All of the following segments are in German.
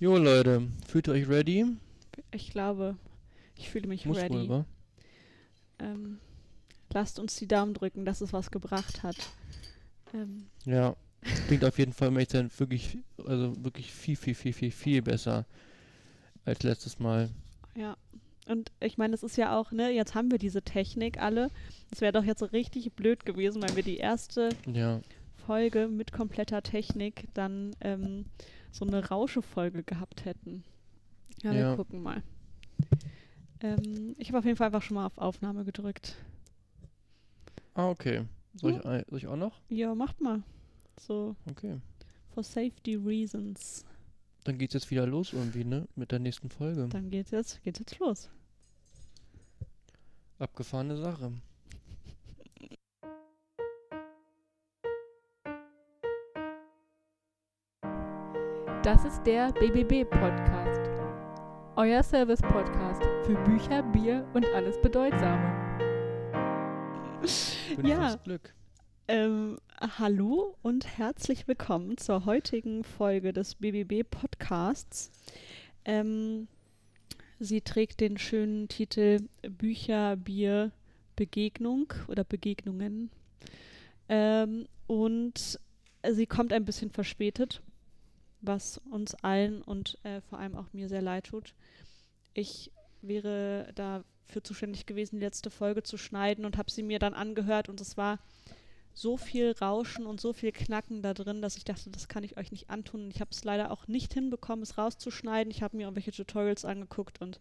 Jo Leute, fühlt ihr euch ready? Ich glaube, ich fühle mich Muss ready. wohl? Ähm, lasst uns die Daumen drücken, dass es was gebracht hat. Ähm, Ja. Klingt auf jeden Fall sein, wirklich, also wirklich viel, viel, viel, viel, viel besser als letztes Mal. ja. Und ich meine, es ist ja auch, ne, jetzt haben wir diese Technik alle. Es wäre doch jetzt so richtig blöd gewesen, wenn wir die erste Ja. Folge mit kompletter Technik dann ähm, so eine Rausche-Folge gehabt hätten. Ja, wir Ja. gucken mal. Ähm, ich habe auf jeden Fall einfach schon mal auf Aufnahme gedrückt. Ah, okay. Soll ich, ei- soll ich auch noch? Ja, macht mal. So, Okay. for safety reasons. Dann geht's jetzt wieder los irgendwie, ne? Mit der nächsten Folge. Dann geht's jetzt, geht's jetzt los. Abgefahrene Sache. Das ist der BBB-Podcast. Euer Service-Podcast für Bücher, Bier und alles Bedeutsame. Ja. Fünftes Glück. Ähm, hallo und herzlich willkommen zur heutigen Folge des BBB Podcasts. Ähm, sie trägt den schönen Titel Bücher, Bier, Begegnung oder Begegnungen. Ähm, und sie kommt ein bisschen verspätet, was uns allen und äh, vor allem auch mir sehr leid tut. Ich wäre dafür zuständig gewesen, die letzte Folge zu schneiden und habe sie mir dann angehört und es war so viel Rauschen und so viel Knacken da drin, dass ich dachte, das kann ich euch nicht antun. Ich habe es leider auch nicht hinbekommen, es rauszuschneiden. Ich habe mir irgendwelche Tutorials angeguckt und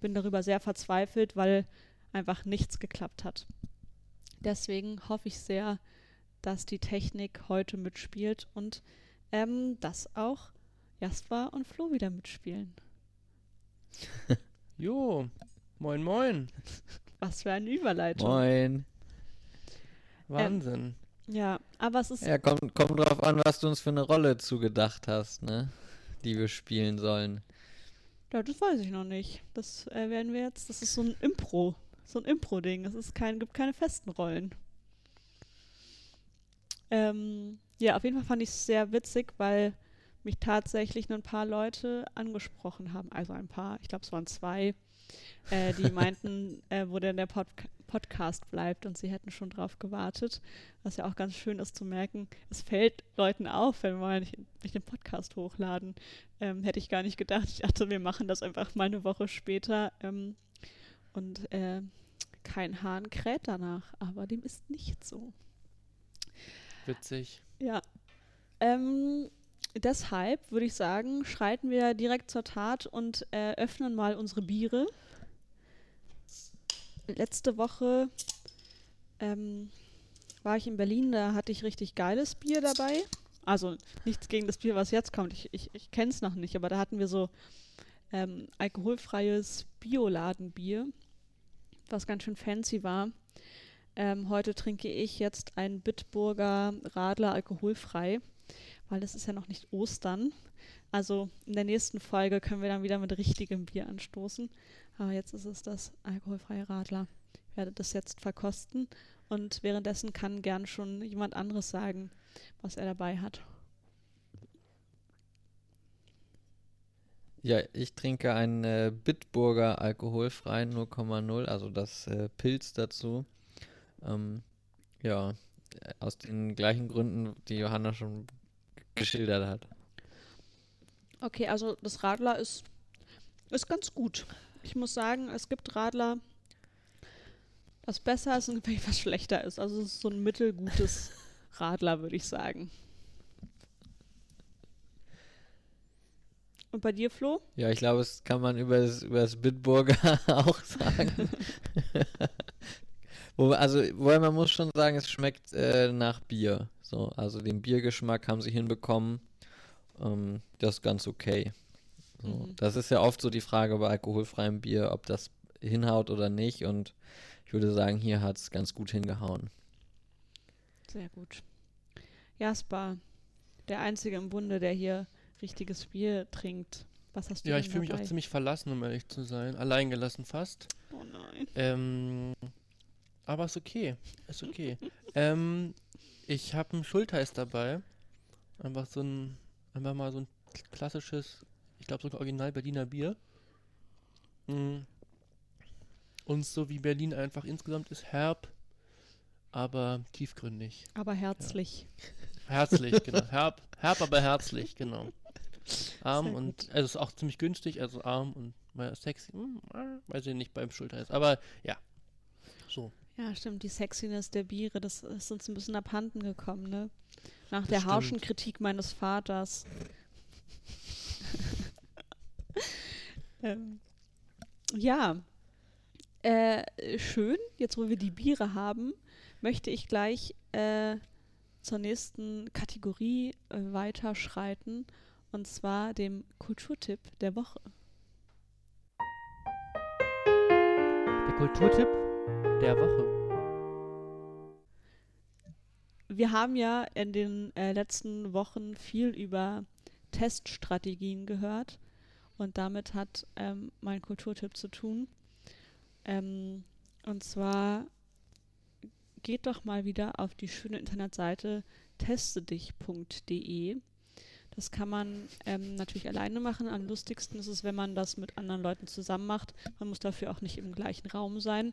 bin darüber sehr verzweifelt, weil einfach nichts geklappt hat. Deswegen hoffe ich sehr, dass die Technik heute mitspielt und ähm, dass auch Jasper und Flo wieder mitspielen. Jo. Moin, moin. Was für eine Überleitung. Moin. Wahnsinn. Ja, aber es ist Ja, kommt, kommt drauf an, was du uns für eine Rolle zugedacht hast, ne? Die wir spielen sollen. Ja, das weiß ich noch nicht. Das äh, werden wir jetzt. Das ist so ein Impro. So ein Impro-Ding. Es ist kein, gibt keine festen Rollen. Ähm, ja, auf jeden Fall fand ich es sehr witzig, weil mich tatsächlich nur ein paar Leute angesprochen haben. Also ein paar, ich glaube, es waren zwei, äh, die meinten, äh, wo denn der Pod Podcast bleibt und sie hätten schon drauf gewartet. Was ja auch ganz schön ist zu merken. Es fällt Leuten auf, wenn wir mal nicht, nicht den Podcast hochladen. Ähm, hätte ich gar nicht gedacht. Ich dachte, wir machen das einfach mal eine Woche später. Ähm, und äh, kein Hahn kräht danach. Aber dem ist nicht so. Witzig. Ja. Ähm, deshalb würde ich sagen, schreiten wir direkt zur Tat und äh, öffnen mal unsere Biere. Letzte Woche ähm, war ich in Berlin, da hatte ich richtig geiles Bier dabei. Also nichts gegen das Bier, was jetzt kommt. Ich, ich, ich kenne es noch nicht, aber da hatten wir so ähm, alkoholfreies Bioladenbier, was ganz schön fancy war. Ähm, heute trinke ich jetzt ein Bitburger Radler alkoholfrei, weil es ist ja noch nicht Ostern. Also in der nächsten Folge können wir dann wieder mit richtigem Bier anstoßen. Aber jetzt ist es das alkoholfreie Radler. Ich werde das jetzt verkosten und währenddessen kann gern schon jemand anderes sagen, was er dabei hat. Ja, ich trinke einen äh, Bitburger alkoholfrei 0,0, also das äh, Pilz dazu. Ähm, ja, aus den gleichen Gründen, die Johanna schon geschildert hat. Okay, also das Radler ist, ist ganz gut. Ich muss sagen, es gibt Radler, was besser ist und was schlechter ist. Also es ist so ein mittelgutes Radler, würde ich sagen. Und bei dir, Flo? Ja, ich glaube, das kann man über das, über das Bitburger auch sagen. Wo, also, wobei man muss schon sagen, es schmeckt äh, nach Bier. So, also den Biergeschmack haben sie hinbekommen. Ähm, das ist ganz okay. So, Mhm. Das ist ja oft so die Frage bei alkoholfreiem Bier, ob das hinhaut oder nicht. Und ich würde sagen, hier hat es ganz gut hingehauen. Sehr gut. Jasper, der Einzige im Bunde, der hier richtiges Bier trinkt. Was hast du Ja, ich fühle mich auch ziemlich verlassen, um ehrlich zu sein. Alleingelassen fast. Oh nein. Ähm, aber ist okay. Ist okay. ähm, ich habe ein Schulteis dabei. Einfach so ein, einfach mal so ein klassisches Ich glaube sogar original Berliner Bier. Mm. Und so wie Berlin einfach insgesamt ist, herb, aber tiefgründig. Aber herzlich. Herzlich, genau. Herb, herb, aber herzlich, genau. Arm Sehr und, also ist auch ziemlich günstig, also arm und sexy, hm, weiß ich nicht beim Schulter ist. Aber ja, so. Ja, stimmt. Die Sexiness der Biere, das ist uns ein bisschen abhanden gekommen, ne? Nach Das der stimmt. harschen Kritik meines Vaters. ähm, ja. Äh, schön, jetzt wo wir die Biere haben, möchte ich gleich äh, zur nächsten Kategorie äh, weiterschreiten. Und zwar dem Kulturtipp der Woche. Der Kulturtipp der Woche. Wir haben ja in den äh, letzten Wochen viel über Teststrategien gehört und damit hat ähm, mein Kulturtipp zu tun. Ähm, und zwar geht doch mal wieder auf die schöne Internetseite testedich.de. Das kann man ähm, natürlich alleine machen. Am lustigsten ist es, wenn man das mit anderen Leuten zusammen macht. Man muss dafür auch nicht im gleichen Raum sein.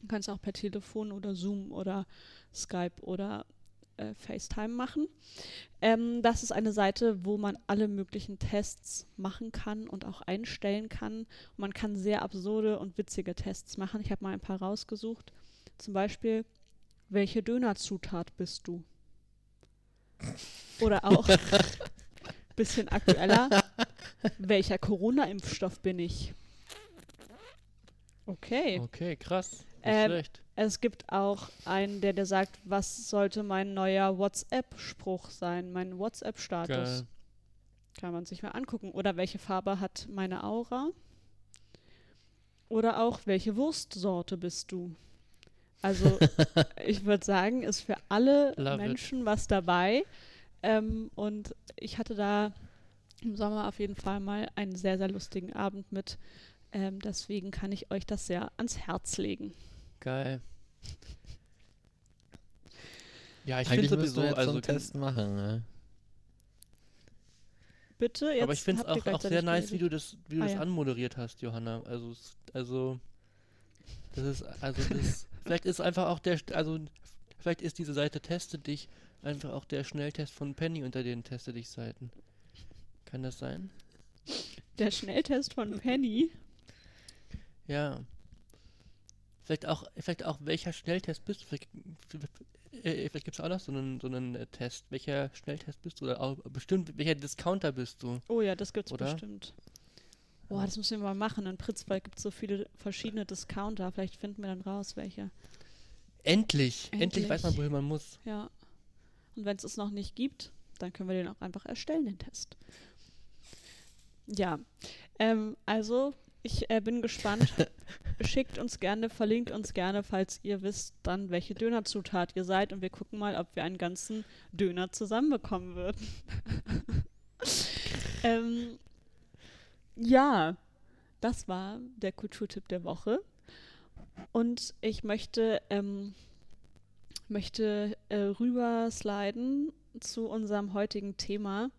Man kann es auch per Telefon oder Zoom oder Skype oder äh, FaceTime machen. Ähm, das ist eine Seite, wo man alle möglichen Tests machen kann und auch einstellen kann. Und man kann sehr absurde und witzige Tests machen. Ich habe mal ein paar rausgesucht. Zum Beispiel, welche Dönerzutat bist du? Oder auch, bisschen aktueller, welcher Corona-Impfstoff bin ich? Okay. Okay, krass. Ähm. Es gibt auch einen, der, der sagt, was sollte mein neuer WhatsApp-Spruch sein, mein WhatsApp-Status. Kann man sich mal angucken. Oder welche Farbe hat meine Aura? Oder auch, welche Wurstsorte bist du? Also, ich würde sagen, ist für alle Love it. Menschen was dabei. Ähm, und ich hatte da im Sommer auf jeden Fall mal einen sehr, sehr lustigen Abend mit. Ähm, deswegen kann ich euch das sehr ans Herz legen. Geil. Ja, ich finde sowieso, wir jetzt also so einen Test machen, ne? Bitte, jetzt aber ich finde es auch, auch sehr nice, wie du das, wie du Ah, das ja. anmoderiert hast, Johanna. Also, es- also, das ist, also das, vielleicht ist einfach auch der, also, vielleicht ist diese Seite Teste dich einfach auch der Schnelltest von Penny unter den Teste dich Seiten. Kann das sein? Der Schnelltest von Penny. Ja. Vielleicht auch, vielleicht auch, welcher Schnelltest bist du? Vielleicht, äh, vielleicht gibt es auch noch so einen, so einen äh, Test. Welcher Schnelltest bist du? Oder auch bestimmt, welcher Discounter bist du? Oh ja, das gibt's Oder? bestimmt. Boah, das müssen wir mal machen. In Pritzwald gibt es so viele verschiedene Discounter. Vielleicht finden wir dann raus, welche. Endlich! Endlich, Endlich. weiß man, wohin man muss. Ja. Und wenn es es noch nicht gibt, dann können wir den auch einfach erstellen, den Test. Ja. Ähm, also, ich äh, bin gespannt. Schickt uns gerne, verlinkt uns gerne, falls ihr wisst, dann welche Dönerzutat ihr seid. Und wir gucken mal, ob wir einen ganzen Döner zusammenbekommen würden. ähm, ja, das war der Kulturtipp der Woche. Und ich möchte, ähm, möchte äh, rübersliden zu unserem heutigen Thema.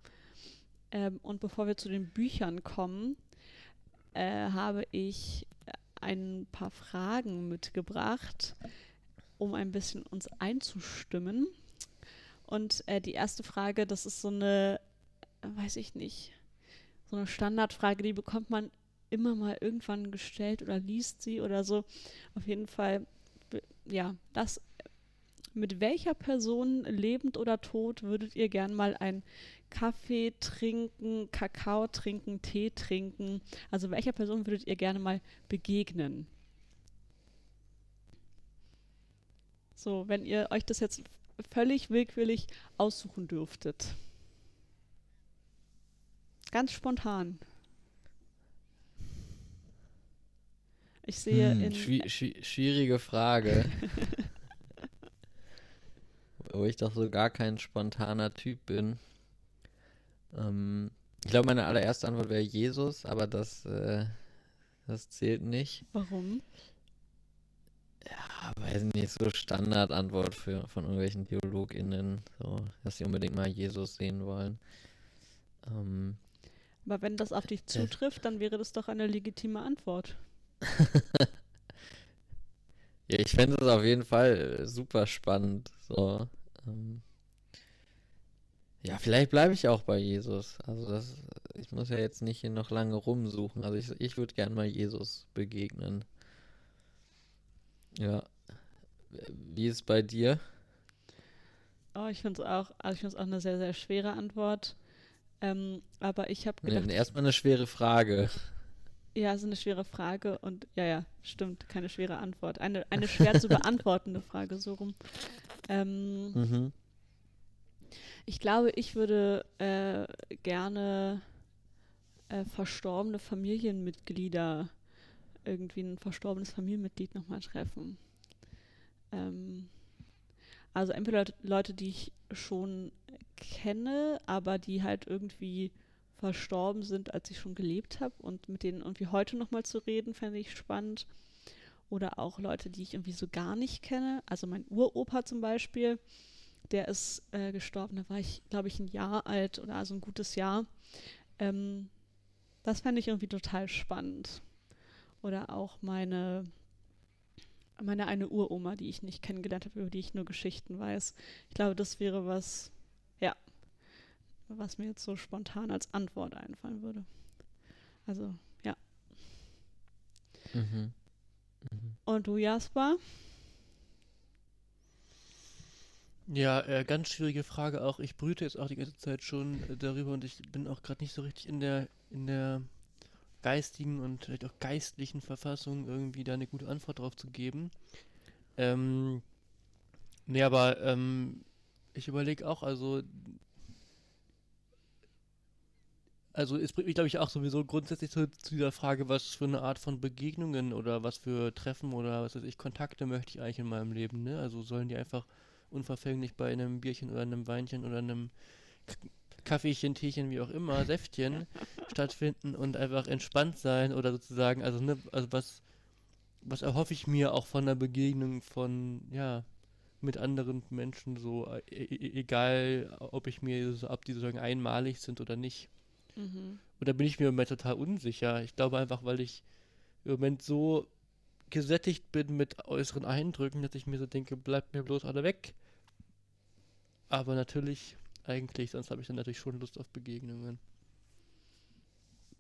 Ähm, und bevor wir zu den Büchern kommen, äh, habe ich ein paar Fragen mitgebracht, um ein bisschen uns einzustimmen. Und äh, die erste Frage, das ist so eine, äh, weiß ich nicht, so eine Standardfrage, die bekommt man immer mal irgendwann gestellt oder liest sie oder so. Auf jeden Fall, ja, das. Mit welcher Person, lebend oder tot, würdet ihr gern mal einen Kaffee trinken, Kakao trinken, Tee trinken? Also welcher Person würdet ihr gerne mal begegnen? So, wenn ihr euch das jetzt völlig willkürlich aussuchen dürftet. Ganz spontan. Ich sehe Hm, in schwi schwi schwierige Frage. Wo ich doch so gar kein spontaner Typ bin. Ähm, ich glaube, meine allererste Antwort wäre Jesus, aber das, äh, das zählt nicht. warum? Ja, weiß nicht, so Standardantwort für, von irgendwelchen TheologInnen, so, dass sie unbedingt mal Jesus sehen wollen. Ähm, Aber wenn das auf dich zutrifft, dann wäre das doch eine legitime Antwort. Ja, ich fände es auf jeden Fall äh, super spannend. So. Ähm. Ja, vielleicht bleibe ich auch bei Jesus. Also das, ich muss ja jetzt nicht hier noch lange rumsuchen. Also ich, ich würde gern mal Jesus begegnen. Ja. Wie ist es bei dir? Oh, ich finde es auch, also ich finde auch eine sehr, sehr schwere Antwort. Ähm, aber ich habe gedacht, erstmal eine schwere Frage. ja, es ist eine schwere Frage und ja, ja, stimmt, keine schwere Antwort. Eine, eine schwer zu beantwortende Frage, so rum. Ähm, Mhm. Ich glaube, ich würde äh, gerne äh, verstorbene Familienmitglieder, irgendwie ein verstorbenes Familienmitglied nochmal treffen. Ähm, also entweder Leute, Leute, die ich schon kenne, aber die halt irgendwie verstorben sind, als ich schon gelebt habe und mit denen irgendwie heute nochmal zu reden, fände ich spannend. Oder auch Leute, die ich irgendwie so gar nicht kenne. Also mein Uropa zum Beispiel, der ist äh, gestorben, da war ich, glaube ich, ein Jahr alt oder also ein gutes Jahr. Ähm, das fände ich irgendwie total spannend. Oder auch meine, meine eine Uroma, die ich nicht kennengelernt habe, über die ich nur Geschichten weiß. Ich glaube, das wäre was, ja, was mir jetzt so spontan als Antwort einfallen würde. Also, ja. Mhm. Mhm. Und du, Jasper? Ja, äh, ganz schwierige Frage auch. Ich brüte jetzt auch die ganze Zeit schon äh, darüber und ich bin auch gerade nicht so richtig in der in der geistigen und vielleicht auch geistlichen Verfassung irgendwie da eine gute Antwort drauf zu geben. Ähm, nee, aber ähm, ich überlege auch, also also es bringt mich, glaube ich, auch sowieso grundsätzlich zu, zu dieser Frage, was für eine Art von Begegnungen oder was für Treffen oder was weiß ich, Kontakte möchte ich eigentlich in meinem Leben, ne? Also sollen die einfach unverfänglich bei einem Bierchen oder einem Weinchen oder einem Kaffeechen, Teechen, wie auch immer, Säftchen stattfinden und einfach entspannt sein oder sozusagen, also ne, also was, was erhoffe ich mir auch von einer Begegnung von, ja, mit anderen Menschen so, e e egal ob ich mir so, ob die sozusagen einmalig sind oder nicht. Mhm. Oder bin ich mir im Moment total unsicher? Ich glaube einfach, weil ich im Moment so gesättigt bin mit äußeren Eindrücken, dass ich mir so denke, bleibt mir bloß alle weg. Aber natürlich, eigentlich, sonst habe ich dann natürlich schon Lust auf Begegnungen.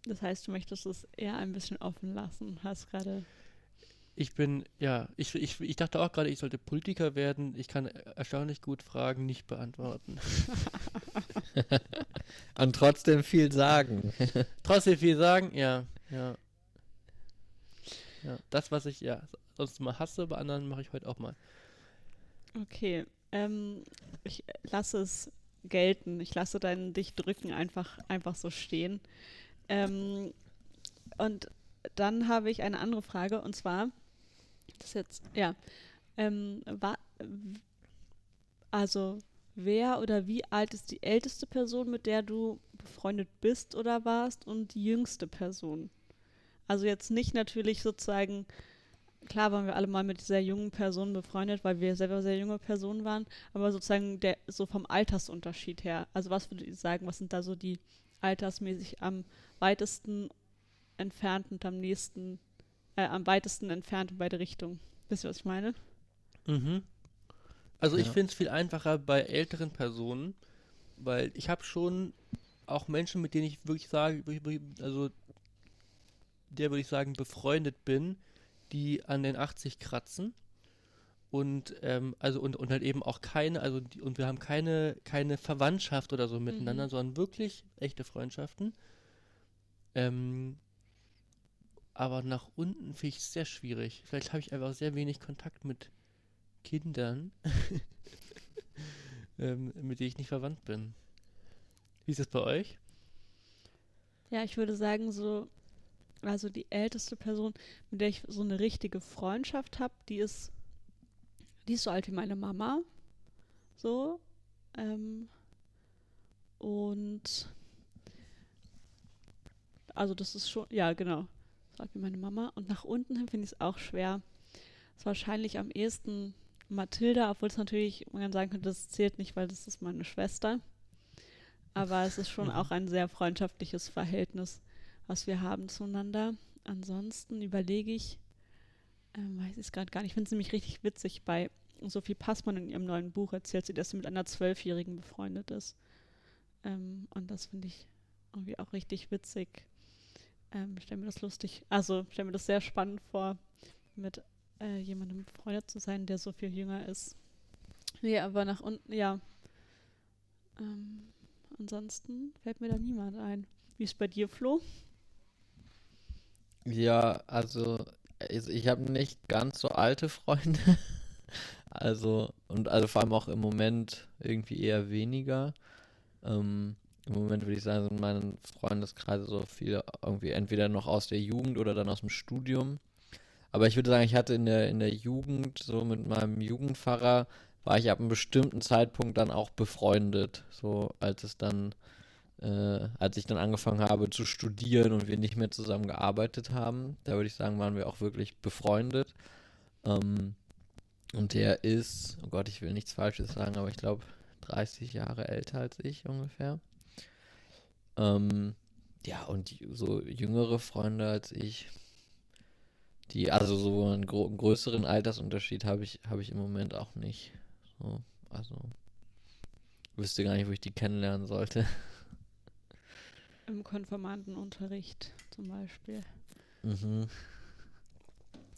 Das heißt, du möchtest es eher ein bisschen offen lassen, hast gerade. Ich bin, ja, ich, ich, ich dachte auch gerade, ich sollte Politiker werden. Ich kann erstaunlich gut Fragen nicht beantworten. Und trotzdem viel sagen. Trotzdem viel sagen, ja, ja. Ja, das, was ich ja sonst mal hasse, bei anderen mache ich heute auch mal. Okay, ähm, ich lasse es gelten. Ich lasse dein dich drücken einfach, einfach so stehen. Ähm, und dann habe ich eine andere Frage und zwar, das jetzt, ja, ähm, wa, also wer oder wie alt ist die älteste Person, mit der du befreundet bist oder warst und die jüngste Person? Also jetzt nicht natürlich sozusagen, klar waren wir alle mal mit dieser jungen Person befreundet, weil wir selber sehr junge Personen waren, aber sozusagen der, so vom Altersunterschied her. Also was würdet ihr sagen, was sind da so die altersmäßig am weitesten entfernt und am nächsten, äh, am weitesten entfernt in beide Richtungen? Wisst ihr, was ich meine? Mhm. Also ich Ja. finde es viel einfacher bei älteren Personen, weil ich habe schon auch Menschen, mit denen ich wirklich sage, also der würde ich sagen befreundet bin, die an den 80 kratzen und ähm, also und, und halt eben auch keine, also die, und wir haben keine keine Verwandtschaft oder so miteinander, Mhm. sondern wirklich echte Freundschaften. Ähm, aber nach unten finde ich es sehr schwierig. Vielleicht habe ich einfach sehr wenig Kontakt mit Kindern, ähm, mit denen ich nicht verwandt bin. Wie ist es bei euch? Ja, ich würde sagen, so, also die älteste Person, mit der ich so eine richtige Freundschaft habe, die ist, die ist so alt wie meine Mama. So. Ähm, und also das ist schon, ja, genau. So alt wie meine Mama. Und nach unten hin finde ich es auch schwer. Ist wahrscheinlich am ehesten Mathilda, obwohl es natürlich, man kann sagen könnte, das zählt nicht, weil das ist meine Schwester. Aber es ist schon Mhm. auch ein sehr freundschaftliches Verhältnis, was wir haben zueinander. Ansonsten überlege ich, ähm, weiß ich es gerade gar nicht. Ich finde es nämlich richtig witzig. Bei Sophie Passmann in ihrem neuen Buch erzählt sie, dass sie mit einer Zwölfjährigen befreundet ist. Ähm, und das finde ich irgendwie auch richtig witzig. Ähm, stell mir das lustig, also stell mir das sehr spannend vor, mit äh, jemandem befreundet zu sein, der so viel jünger ist. Nee, aber nach unten, ja. Ähm, ansonsten fällt mir da niemand ein. Wie ist bei dir, Flo? Ja, also ich habe nicht ganz so alte Freunde. Also, und also vor allem auch im Moment irgendwie eher weniger. Ähm, Im Moment würde ich sagen, sind meine Freundeskreise so viele irgendwie entweder noch aus der Jugend oder dann aus dem Studium. Aber ich würde sagen, ich hatte in der, in der Jugend, so mit meinem Jugendpfarrer, war ich ab einem bestimmten Zeitpunkt dann auch befreundet. So als es dann, äh, als ich dann angefangen habe zu studieren und wir nicht mehr zusammen gearbeitet haben, da würde ich sagen, waren wir auch wirklich befreundet. Ähm, und der ist, oh Gott, ich will nichts Falsches sagen, aber ich glaube 30 Jahre älter als ich ungefähr. Ähm, ja, und so jüngere Freunde als ich, die, also so einen, einen größeren Altersunterschied habe ich, habe ich im Moment auch nicht. So, also, wüsste gar nicht, wo ich die kennenlernen sollte. Im Konformantenunterricht zum Beispiel. Mhm.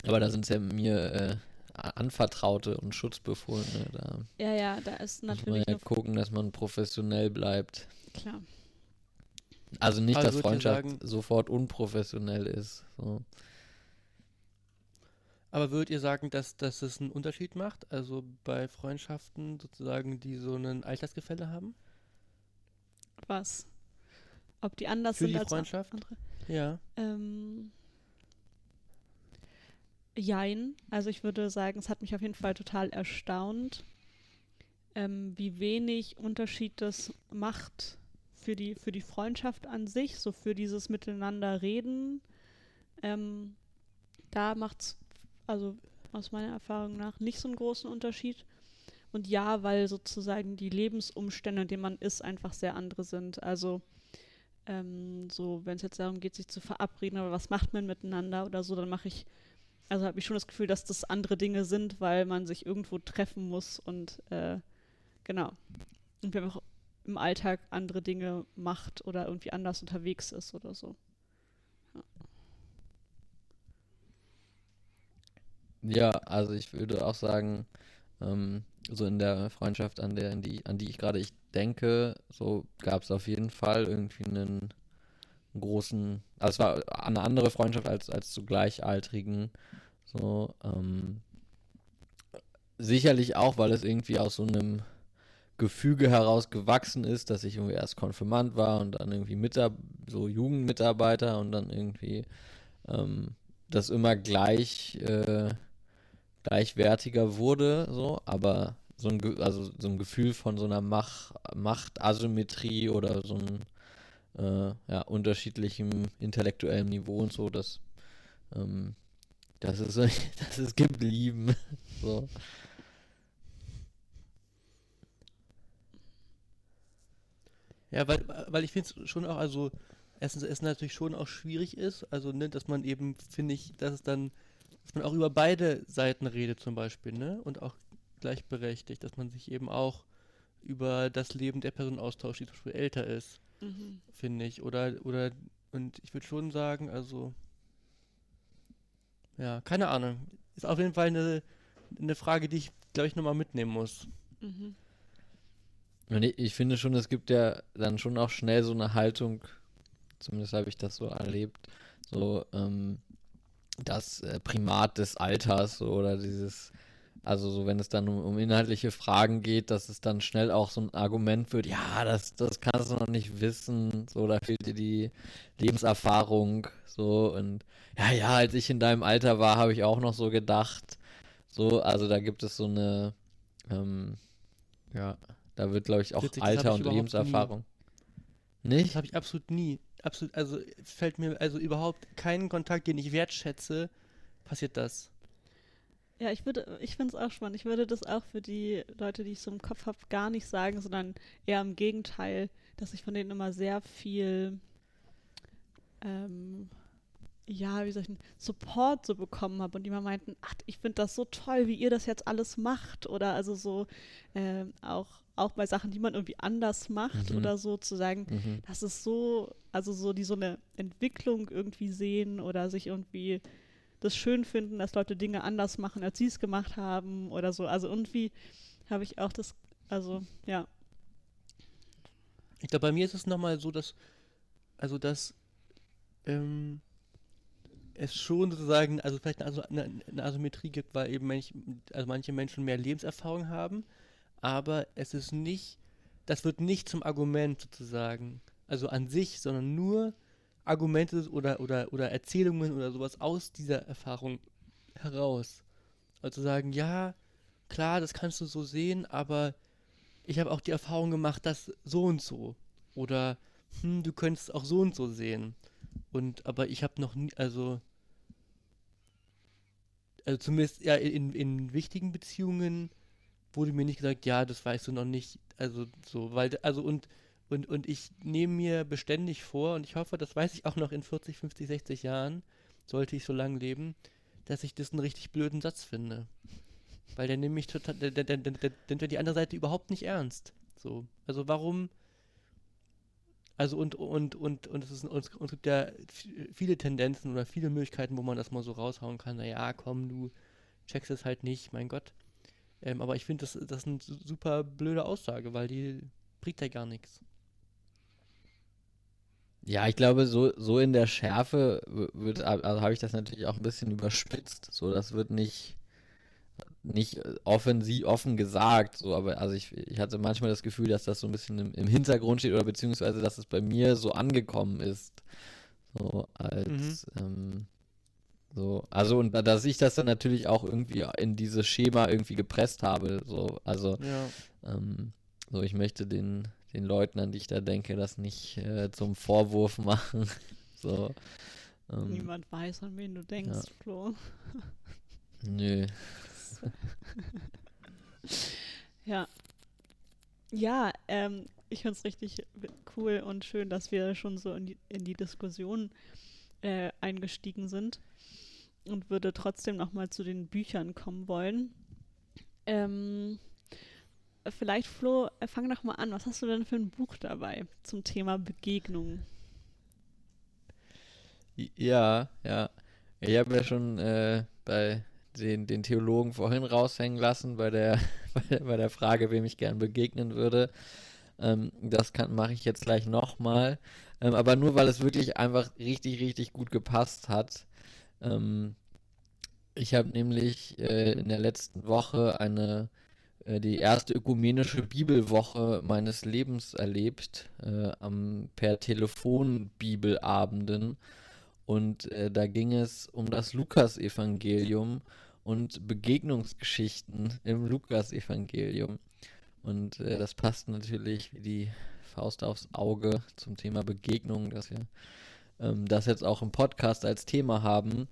Aber da sind es ja mir äh, Anvertraute und Schutzbefohlene. Da Ja, ja, da ist muss man natürlich ja eine gucken, dass man professionell bleibt. klar. Also nicht, Also dass Freundschaft sagen- sofort unprofessionell ist. So. Aber würdet ihr sagen, dass, dass es einen Unterschied macht? Also bei Freundschaften sozusagen, die so ein Altersgefälle haben? Was? Ob die anders Für sind die als Freundschaft? andere? Ja. Ähm, jein. Also ich würde sagen, es hat mich auf jeden Fall total erstaunt, ähm, wie wenig Unterschied das macht für die, für die Freundschaft an sich, so für dieses Miteinander reden. Ähm, da macht es, also aus meiner Erfahrung nach, nicht so einen großen Unterschied. Und ja, weil sozusagen die Lebensumstände, in denen man ist, einfach sehr andere sind. Also ähm, so, wenn es jetzt darum geht, sich zu verabreden, aber was macht man miteinander oder so, dann mache ich, also habe ich schon das Gefühl, dass das andere Dinge sind, weil man sich irgendwo treffen muss und äh, genau. Und wenn man auch im Alltag andere Dinge macht oder irgendwie anders unterwegs ist oder so. Ja, also ich würde auch sagen, ähm, so in der Freundschaft, an der, an die, an die ich gerade ich denke, so gab es auf jeden Fall irgendwie einen großen, also es war eine andere Freundschaft als, als zu Gleichaltrigen. So, ähm, sicherlich auch, weil es irgendwie aus so einem Gefüge heraus gewachsen ist, dass ich irgendwie erst Konfirmand war und dann irgendwie Mitab so Jugendmitarbeiter und dann irgendwie ähm, das immer gleich äh, gleichwertiger wurde, so, aber so ein, also so ein Gefühl von so einer Mach Machtasymmetrie oder so ein äh, ja, unterschiedlichem intellektuellem Niveau und so, das, ähm, das ist, das ist geblieben. So. Ja, weil, weil ich finde es schon auch, also es, es natürlich schon auch schwierig ist, also ne, dass man eben, finde ich, dass es dann, dass man auch über beide Seiten redet zum Beispiel, ne? Und auch gleichberechtigt, dass man sich eben auch über das Leben der Person austauscht, die zum Beispiel älter ist, Mhm. finde ich. Oder, oder, und ich würde schon sagen, also, ja, keine Ahnung. Ist auf jeden Fall eine, eine Frage, die ich, glaube ich, nochmal mitnehmen muss. Mhm. Und ich, ich finde schon, es gibt ja dann schon auch schnell so eine Haltung, zumindest habe ich das so erlebt, so ähm, das äh, Primat des Alters so, oder dieses, also so wenn es dann um, um inhaltliche Fragen geht, dass es dann schnell auch so ein Argument wird, ja, das, das kannst du noch nicht wissen, so, da fehlt dir die Lebenserfahrung, so und ja, ja, als ich in deinem Alter war, habe ich auch noch so gedacht, so, also da gibt es so eine, ähm, ja, da wird, glaube ich, auch Witzig, das Alter und Lebenserfahrung. Das Nicht? habe ich absolut nie. Absolut, also fällt mir also überhaupt keinen Kontakt, den ich wertschätze, passiert das. Ja, ich würde, ich finde es auch spannend. Ich würde das auch für die Leute, die ich so im Kopf habe, gar nicht sagen, sondern eher im Gegenteil, dass ich von denen immer sehr viel, ähm, ja, wie soll ich denn, Support so bekommen habe und die immer meinten, ach, ich finde das so toll, wie ihr das jetzt alles macht oder also so ähm, auch auch bei Sachen, die man irgendwie anders macht Mhm. oder so zu sagen, Mhm. das ist so, also so die so eine Entwicklung irgendwie sehen oder sich irgendwie das schön finden, dass Leute Dinge anders machen, als sie es gemacht haben oder so. Also irgendwie habe ich auch das, also ja, Ich glaube, bei mir ist es nochmal so, dass, also dass ähm, es schon sozusagen, also vielleicht eine, eine, eine Asymmetrie gibt, weil eben manch, also manche Menschen mehr Lebenserfahrung haben, aber es ist nicht, das wird nicht zum Argument sozusagen, also an sich, sondern nur Argumente oder, oder, oder Erzählungen oder sowas aus dieser Erfahrung heraus. Also sagen, ja, klar, das kannst du so sehen, aber ich habe auch die Erfahrung gemacht, dass so und so. Oder, hm, du könntest es auch so und so sehen. Und, aber ich habe noch nie, also, also zumindest ja, in, in wichtigen Beziehungen wurde mir nicht gesagt, ja, das weißt du noch nicht. Also so, weil, also und, und, und ich nehme mir beständig vor und ich hoffe, das weiß ich auch noch in 40, 50, 60 Jahren, sollte ich so lange leben, dass ich das einen richtig blöden Satz finde. Weil der nämlich total, der, der, der, der, der nimmt die andere Seite überhaupt nicht ernst. So. Also warum, also und, und, und, und es ist, und es, gibt ja viele Tendenzen oder viele Möglichkeiten, wo man das mal so raushauen kann. Naja, komm, du checkst es halt nicht, mein Gott. Ähm, aber ich finde, das, das ist eine su- super blöde Aussage, weil die bringt ja gar nichts. Ja, ich glaube, so, so in der Schärfe wird, also habe ich das natürlich auch ein bisschen überspitzt. So, das wird nicht, nicht äh, offensiv, offen gesagt. So, aber also ich, ich hatte manchmal das Gefühl, dass das so ein bisschen im, im Hintergrund steht oder beziehungsweise, dass es bei mir so angekommen ist. So als, ähm, so, also und da- dass ich das dann natürlich auch irgendwie in dieses Schema irgendwie gepresst habe. So, also Ja. ähm, so, ich möchte den, den Leuten, an die ich da denke, das nicht äh, zum Vorwurf machen. so. Ähm, niemand weiß, an wen du denkst, ja. Flo. nö. Ja. Ja, ähm, ich finde es richtig cool und schön, dass wir schon so in die, in die Diskussion äh, eingestiegen sind und würde trotzdem nochmal zu den Büchern kommen wollen. Ähm, vielleicht, Flo, äh, fang doch mal an. Was hast du denn für ein Buch dabei zum Thema Begegnung? Ja, ja. Ich habe ja schon äh, bei den, den Theologen vorhin raushängen lassen bei der, bei der, bei der Frage, wem ich gern begegnen würde. Ähm, das mache ich jetzt gleich nochmal. Ähm, aber nur weil es wirklich einfach richtig, richtig gut gepasst hat. Ähm, ich habe nämlich äh, in der letzten Woche eine äh, die erste ökumenische Bibelwoche meines Lebens erlebt, äh, am, per Telefon Bibelabenden. Und äh, da ging es um das Lukasevangelium und Begegnungsgeschichten im Lukasevangelium. Und äh, das passt natürlich wie die Faust aufs Auge zum Thema Begegnung, dass wir ähm, das jetzt auch im Podcast als Thema haben.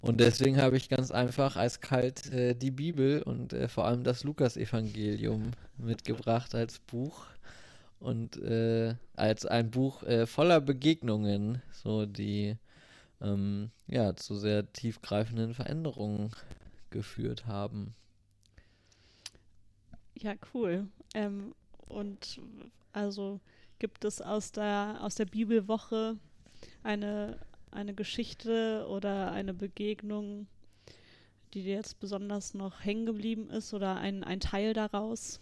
Und deswegen habe ich ganz einfach eiskalt äh, die Bibel und äh, vor allem das Lukasevangelium mitgebracht als Buch und äh, als ein Buch äh, voller Begegnungen, so die ähm, ja zu sehr tiefgreifenden Veränderungen geführt haben. Ja, cool. Ähm, und also gibt es aus der, aus der Bibelwoche eine, eine Geschichte oder eine Begegnung, die dir jetzt besonders noch hängen geblieben ist oder ein, ein Teil daraus?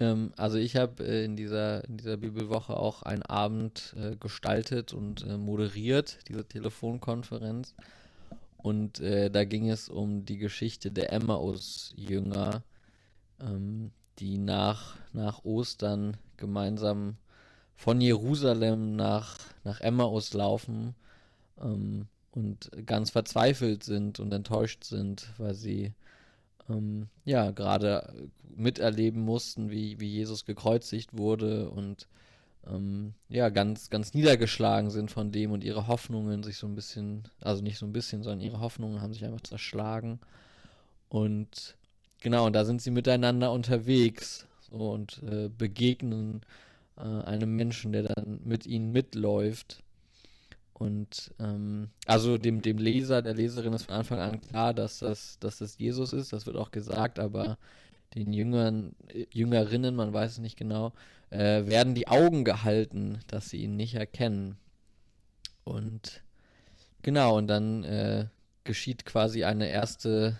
Ähm, also ich habe äh, in dieser, in dieser Bibelwoche auch einen Abend äh, gestaltet und äh, moderiert, diese Telefonkonferenz. Und äh, da ging es um die Geschichte der Emmaus-Jünger, ähm, die nach, nach Ostern gemeinsam von Jerusalem nach, nach Emmaus laufen ähm, und ganz verzweifelt sind und enttäuscht sind, weil sie ähm, ja gerade miterleben mussten, wie, wie Jesus gekreuzigt wurde und ähm, ja, ganz, ganz niedergeschlagen sind von dem und ihre Hoffnungen sich so ein bisschen, also nicht so ein bisschen, sondern ihre Hoffnungen haben sich einfach zerschlagen. Und genau, und da sind sie miteinander unterwegs so, und äh, begegnen äh, einem Menschen, der dann mit ihnen mitläuft. Und ähm, also dem, dem Leser, der Leserin ist von Anfang an klar, dass das, dass das Jesus ist, das wird auch gesagt, aber den Jüngern, Jüngerinnen, man weiß es nicht genau, äh, werden die Augen gehalten, dass sie ihn nicht erkennen. Und genau, und dann äh, geschieht quasi eine erste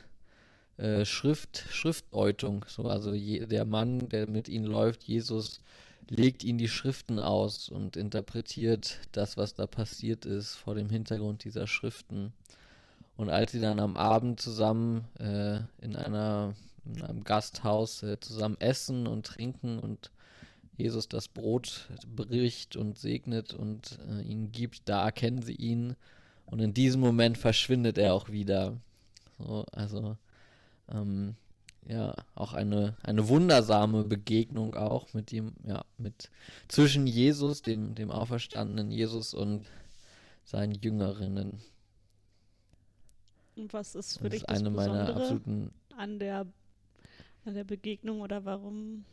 äh, Schrift, Schriftdeutung. So, also je, der Mann, der mit ihnen läuft, Jesus, legt ihnen die Schriften aus und interpretiert das, was da passiert ist, vor dem Hintergrund dieser Schriften. Und als sie dann am Abend zusammen äh, in, einer, in einem Gasthaus äh, zusammen essen und trinken und Jesus das Brot bricht und segnet und äh, ihnen gibt, da erkennen sie ihn. Und in diesem Moment verschwindet er auch wieder. So, also ähm, ja, auch eine, eine wundersame Begegnung auch mit ihm, ja, mit zwischen Jesus, dem, dem auferstandenen Jesus und seinen Jüngerinnen. Und was ist für Das dich ist das eine meiner Besondere absoluten an der, an der Begegnung oder warum?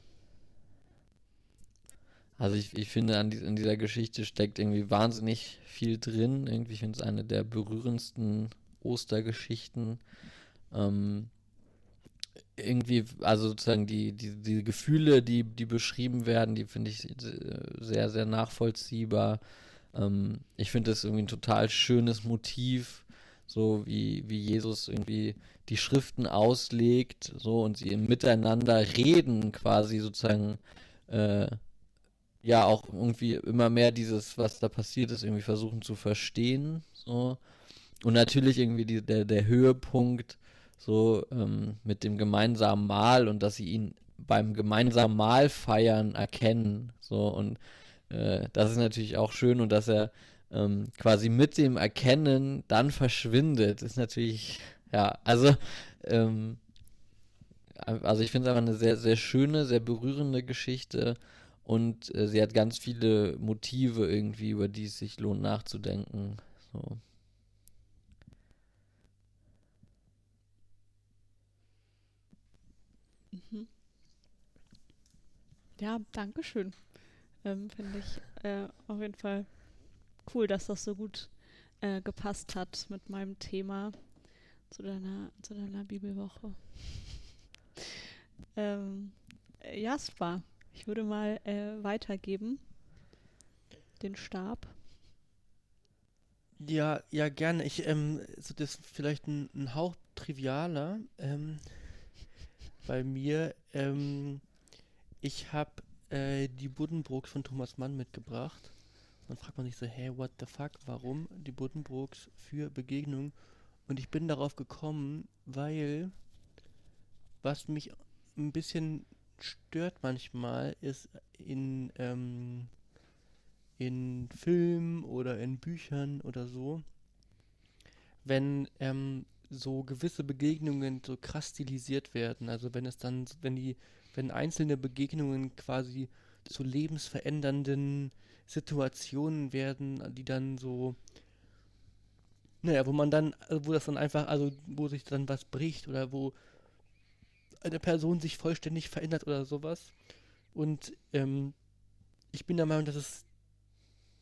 Also ich, ich finde, an die, in dieser Geschichte steckt irgendwie wahnsinnig viel drin. Irgendwie finde ich es eine der berührendsten Ostergeschichten. Ähm, irgendwie, also sozusagen die, die, die Gefühle, die, die beschrieben werden, die finde ich sehr, sehr nachvollziehbar. Ähm, ich finde das irgendwie ein total schönes Motiv, so wie, wie Jesus irgendwie die Schriften auslegt, so und sie Miteinander reden quasi sozusagen, äh, ja auch irgendwie immer mehr dieses, was da passiert ist, irgendwie versuchen zu verstehen, so. Und natürlich irgendwie die, der, der Höhepunkt, so ähm, mit dem gemeinsamen Mahl und dass sie ihn beim gemeinsamen Mahl feiern erkennen, so und äh, das ist natürlich auch schön und dass er ähm, quasi mit dem Erkennen dann verschwindet, ist natürlich, ja, also, ähm, also ich finde es einfach eine sehr, sehr schöne, sehr berührende Geschichte und äh, sie hat ganz viele Motive irgendwie, über die es sich lohnt nachzudenken. So. Mhm. Ja, danke schön. Ähm, Finde ich äh, auf jeden Fall cool, dass das so gut äh, gepasst hat mit meinem Thema zu deiner, zu deiner Bibelwoche. ähm, äh, Jasper, ich würde mal äh, weitergeben. Den Stab. Ja, ja, gerne. Ich, ähm, so das vielleicht ein, ein Hauch trivialer. Ähm, bei mir, ähm, ich habe äh, die Buddenbrooks von Thomas Mann mitgebracht. Dann fragt man sich so, hey, what the fuck, warum die Buddenbrooks für Begegnung? Und ich bin darauf gekommen, weil was mich ein bisschen stört manchmal ist in, ähm, in Filmen oder in Büchern oder so, wenn ähm, so gewisse Begegnungen so krass stilisiert werden. Also wenn es dann, wenn die, wenn einzelne Begegnungen quasi zu lebensverändernden Situationen werden, die dann so, naja, wo man dann, wo das dann einfach, also wo sich dann was bricht oder wo eine Person sich vollständig verändert oder sowas. Und ähm, ich bin der Meinung, dass es,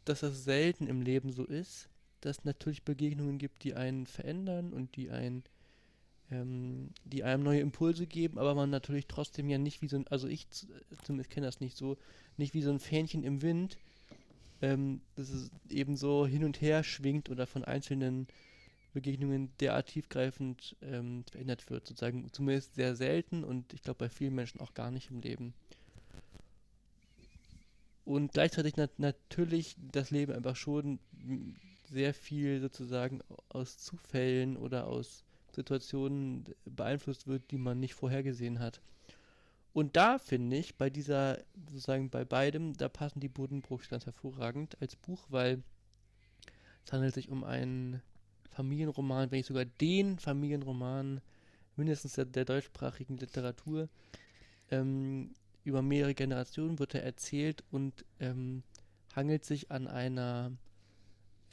dass es selten im Leben so ist, dass es natürlich Begegnungen gibt, die einen verändern und die einen, ähm, die einem neue Impulse geben, aber man natürlich trotzdem ja nicht wie so ein, also ich zumindest kenne das nicht so, nicht wie so ein Fähnchen im Wind, ähm, dass es eben so hin und her schwingt oder von einzelnen Begegnungen derart tiefgreifend ähm, verändert wird, sozusagen zumindest sehr selten und ich glaube bei vielen Menschen auch gar nicht im Leben. Und gleichzeitig nat natürlich das Leben einfach schon sehr viel sozusagen aus Zufällen oder aus Situationen beeinflusst wird, die man nicht vorhergesehen hat. Und da finde ich, bei dieser, sozusagen bei beidem, da passen die Buddenbrooks ganz hervorragend als Buch, weil es handelt sich um einen Familienroman, wenn nicht sogar den Familienroman mindestens der, der deutschsprachigen Literatur. Ähm, über mehrere Generationen wird er erzählt und ähm, hangelt sich an einer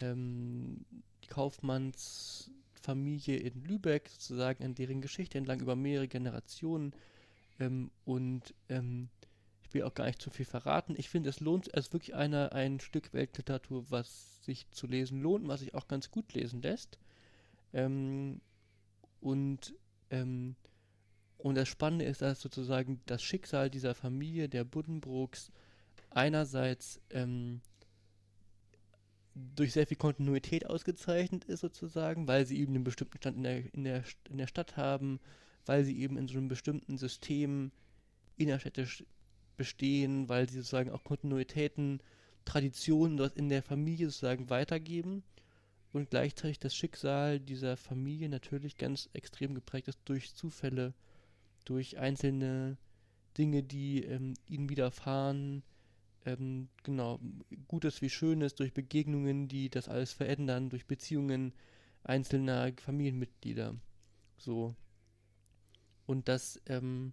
ähm, Kaufmannsfamilie in Lübeck, sozusagen an deren Geschichte entlang über mehrere Generationen. Ähm, und ähm, ich will auch gar nicht zu viel verraten. Ich finde, es lohnt, es ist wirklich eine, ein Stück Weltliteratur, was sich zu lesen lohnt, was sich auch ganz gut lesen lässt. Ähm, und, ähm, und das Spannende ist, dass sozusagen das Schicksal dieser Familie, der Buddenbrooks, einerseits ähm, durch sehr viel Kontinuität ausgezeichnet ist, sozusagen, weil sie eben einen bestimmten Stand in der, in der, in der Stadt haben, weil sie eben in so einem bestimmten System innerstädtisch bestehen, weil sie sozusagen auch Kontinuitäten, Traditionen dort in der Familie sozusagen weitergeben und gleichzeitig das Schicksal dieser Familie natürlich ganz extrem geprägt ist durch Zufälle, durch einzelne Dinge, die ähm, ihnen widerfahren, ähm, genau, Gutes wie Schönes, durch Begegnungen, die das alles verändern, durch Beziehungen einzelner Familienmitglieder. So. Und das, ähm,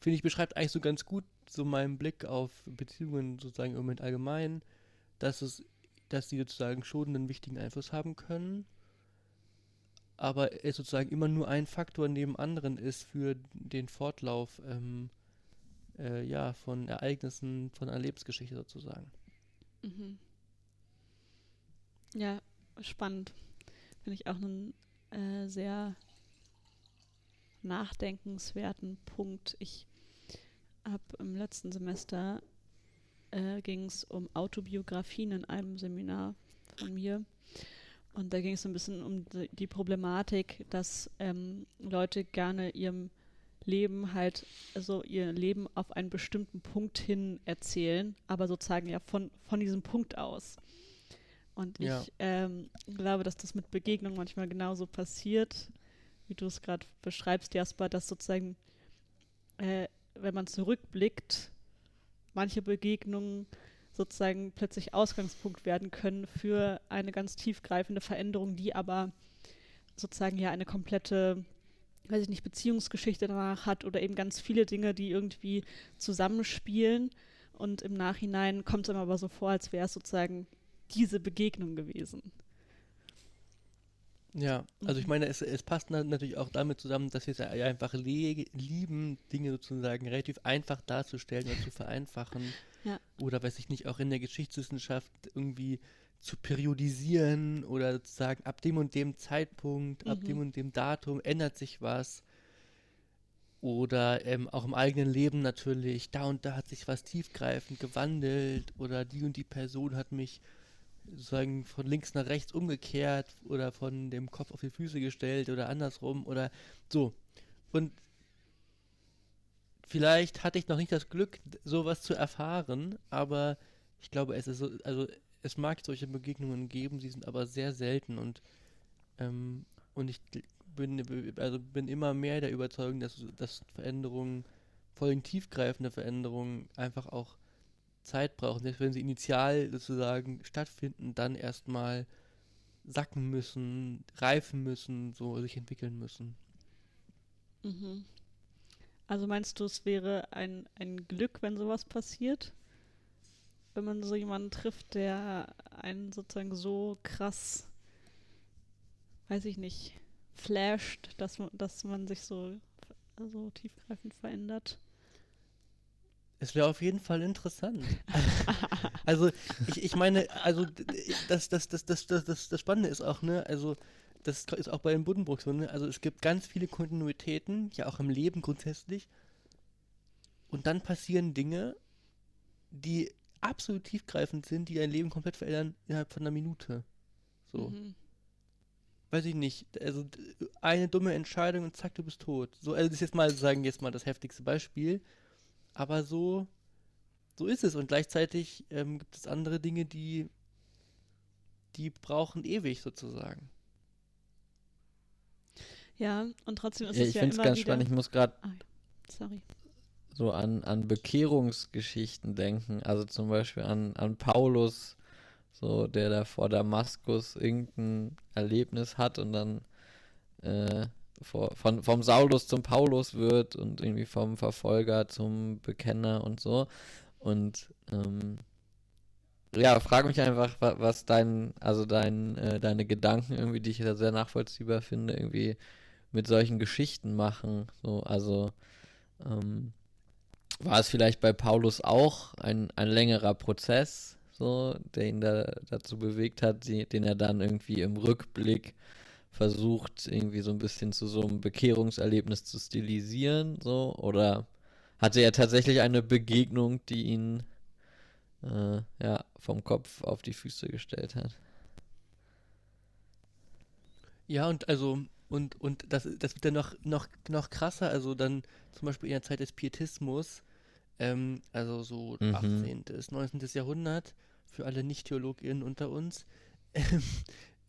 finde ich, beschreibt eigentlich so ganz gut so meinen Blick auf Beziehungen sozusagen im Moment allgemein, dass es, dass sie sozusagen schon einen wichtigen Einfluss haben können, aber es sozusagen immer nur ein Faktor neben anderen ist für den Fortlauf ähm, äh, ja, von Ereignissen, von einer Lebensgeschichte sozusagen. Mhm. Ja, spannend. Finde ich auch einen äh, sehr nachdenkenswerten Punkt. Ich habe im letzten Semester äh, ging es um Autobiografien in einem Seminar von mir. Und da ging es so ein bisschen um die, die Problematik, dass ähm, Leute gerne ihrem Leben halt, also ihr Leben auf einen bestimmten Punkt hin erzählen, aber sozusagen ja von, von diesem Punkt aus. Und ich Ja. ähm, glaube, dass das mit Begegnungen manchmal genauso passiert, wie du es gerade beschreibst, Jasper, dass sozusagen, äh, wenn man zurückblickt, manche Begegnungen sozusagen plötzlich Ausgangspunkt werden können für eine ganz tiefgreifende Veränderung, die aber sozusagen ja eine komplette, weiß ich nicht, Beziehungsgeschichte danach hat oder eben ganz viele Dinge, die irgendwie zusammenspielen. Und im Nachhinein kommt es einem aber so vor, als wäre es sozusagen diese Begegnung gewesen. Ja, also ich Mhm. meine, es, es passt na- natürlich auch damit zusammen, dass wir es einfach lieben, Dinge sozusagen relativ einfach darzustellen oder zu vereinfachen. Ja. Oder weiß ich nicht, auch in der Geschichtswissenschaft irgendwie zu periodisieren oder zu sagen, ab dem und dem Zeitpunkt, ab dem Mhm. und dem Datum ändert sich was. Oder ähm, auch im eigenen Leben natürlich, da und da hat sich was tiefgreifend gewandelt oder die und die Person hat mich sozusagen von links nach rechts umgekehrt oder von dem Kopf auf die Füße gestellt oder andersrum oder so. Und vielleicht hatte ich noch nicht das Glück, sowas zu erfahren, aber ich glaube, es ist so, also es mag solche Begegnungen geben, sie sind aber sehr selten und ähm, und ich bin also bin immer mehr der Überzeugung, dass, dass Veränderungen, vor allem tiefgreifende Veränderungen, einfach auch Zeit brauchen, selbst wenn sie initial sozusagen stattfinden, dann erstmal sacken müssen, reifen müssen, so sich entwickeln müssen. Mhm. Also meinst du, es wäre ein, ein Glück, wenn sowas passiert? Wenn man so jemanden trifft, der einen sozusagen so krass, weiß ich nicht, flasht, dass man, dass man sich so, so tiefgreifend verändert? Es wäre auf jeden Fall interessant. also ich, ich meine, also das, das, das, das, das, das, das Spannende ist auch, ne, also das ist auch bei den Buddenbrooks so, ne, also es gibt ganz viele Kontinuitäten, ja auch im Leben grundsätzlich. Und dann passieren Dinge, die absolut tiefgreifend sind, die dein Leben komplett verändern innerhalb von einer Minute. So. Mhm. weiß ich nicht, also eine dumme Entscheidung und zack, du bist tot. So, also das ist jetzt mal, sagen jetzt mal das heftigste Beispiel, aber so, so ist es und gleichzeitig ähm, gibt es andere Dinge, die, die brauchen ewig sozusagen. Ja, und trotzdem ist Ja, es ich ja finde es immer ganz wieder. spannend. Ich muss gerade Sorry. So an, an Bekehrungsgeschichten denken. Also zum Beispiel an, an Paulus, so der da vor Damaskus irgendein Erlebnis hat und dann äh, vor, von, vom Saulus zum Paulus wird und irgendwie vom Verfolger zum Bekenner und so. Und ähm, ja, frag mich einfach, wa- was dein, also dein, äh, deine Gedanken irgendwie, die ich da sehr nachvollziehbar finde, irgendwie mit solchen Geschichten machen. So, also ähm, war es vielleicht bei Paulus auch ein, ein längerer Prozess, so, der ihn da dazu bewegt hat, die, den er dann irgendwie im Rückblick versucht, irgendwie so ein bisschen zu so einem Bekehrungserlebnis zu stilisieren, so, oder hatte er tatsächlich eine Begegnung, die ihn äh, ja, vom Kopf auf die Füße gestellt hat. Ja, und also, und, und das, das wird dann noch, noch, noch krasser, also dann zum Beispiel in der Zeit des Pietismus, ähm, also so Mhm. 18., 19. Jahrhundert, für alle Nicht-TheologInnen unter uns, ähm,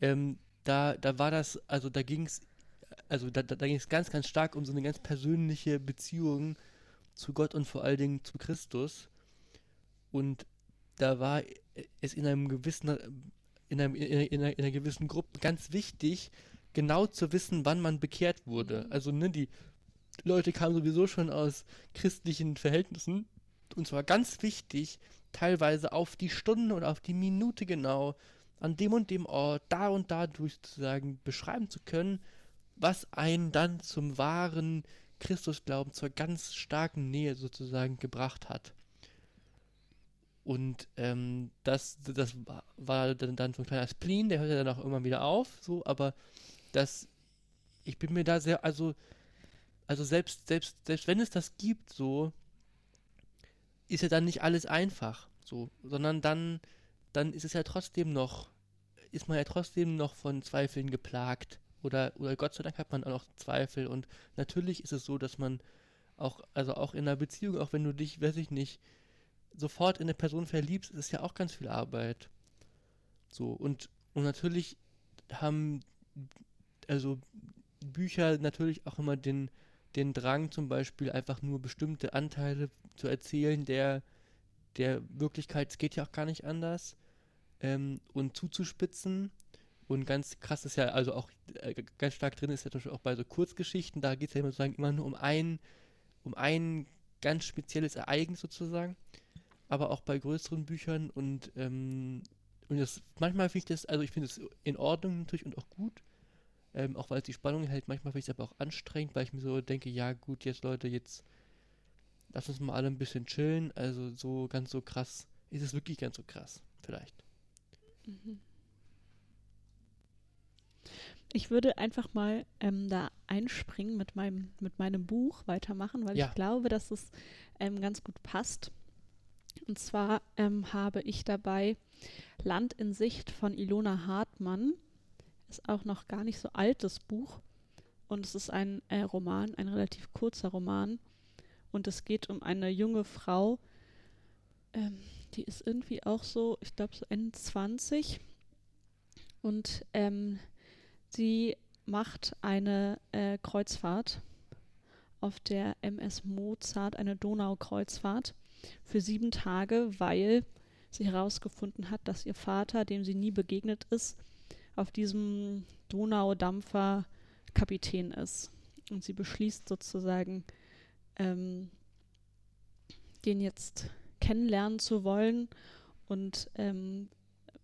ähm, da, da war das, also da ging es, also da, da, ging es ganz, ganz stark um so eine ganz persönliche Beziehung zu Gott und vor allen Dingen zu Christus. Und da war es in einem gewissen, in, einem, in, einer, in einer gewissen Gruppe ganz wichtig, genau zu wissen, wann man bekehrt wurde. Also, ne, die Leute kamen sowieso schon aus christlichen Verhältnissen. Und zwar ganz wichtig, teilweise auf die Stunde und auf die Minute genau, an dem und dem Ort, da und da durch sozusagen beschreiben zu können, was einen dann zum wahren Christusglauben, zur ganz starken Nähe sozusagen gebracht hat. Und ähm, das, das wa- war dann, dann so ein kleiner Spleen, der hörte dann auch irgendwann wieder auf, so, aber das, ich bin mir da sehr, also, also selbst, selbst, selbst wenn es das gibt, so, ist ja dann nicht alles einfach, so, sondern dann, dann ist es ja trotzdem noch, ist man ja trotzdem noch von Zweifeln geplagt. Oder, oder Gott sei Dank hat man auch noch Zweifel. Und natürlich ist es so, dass man auch, also auch in einer Beziehung, auch wenn du dich, weiß ich nicht, sofort in eine Person verliebst, ist ja auch ganz viel Arbeit. So, und, und natürlich haben also Bücher natürlich auch immer den, den Drang, zum Beispiel einfach nur bestimmte Anteile zu erzählen, der, der Wirklichkeit, es geht ja auch gar nicht anders, ähm, und zuzuspitzen. Und ganz krass ist ja, also auch äh, ganz stark drin ist ja zum Beispiel auch bei so Kurzgeschichten, da geht es ja immer sozusagen immer nur um ein, um ein ganz spezielles Ereignis sozusagen. Aber auch bei größeren Büchern und, ähm, und das, manchmal finde ich das, also ich finde es in Ordnung natürlich und auch gut. Ähm, auch weil es die Spannung hält, manchmal finde ich es aber auch anstrengend, weil ich mir so denke, ja gut, jetzt Leute, jetzt lass uns mal alle ein bisschen chillen. Also so ganz so krass, ist es wirklich ganz so krass, vielleicht. Mhm. Ich würde einfach mal ähm, da einspringen mit meinem, mit meinem Buch weitermachen, weil Ja. ich glaube, dass es ähm, ganz gut passt. Und zwar ähm, habe ich dabei Land in Sicht von Ilona Hartmann. Ist auch noch gar nicht so altes Buch. Und es ist ein äh, Roman, ein relativ kurzer Roman. Und es geht um eine junge Frau, ähm, die ist irgendwie auch so, ich glaube so Ende 20. Und ähm, sie macht eine äh, Kreuzfahrt auf der MS Mozart, eine Donaukreuzfahrt für sieben Tage, weil sie herausgefunden hat, dass ihr Vater, dem sie nie begegnet ist, auf diesem Donaudampfer Kapitän ist. Und sie beschließt sozusagen, ähm, den jetzt kennenlernen zu wollen und ähm,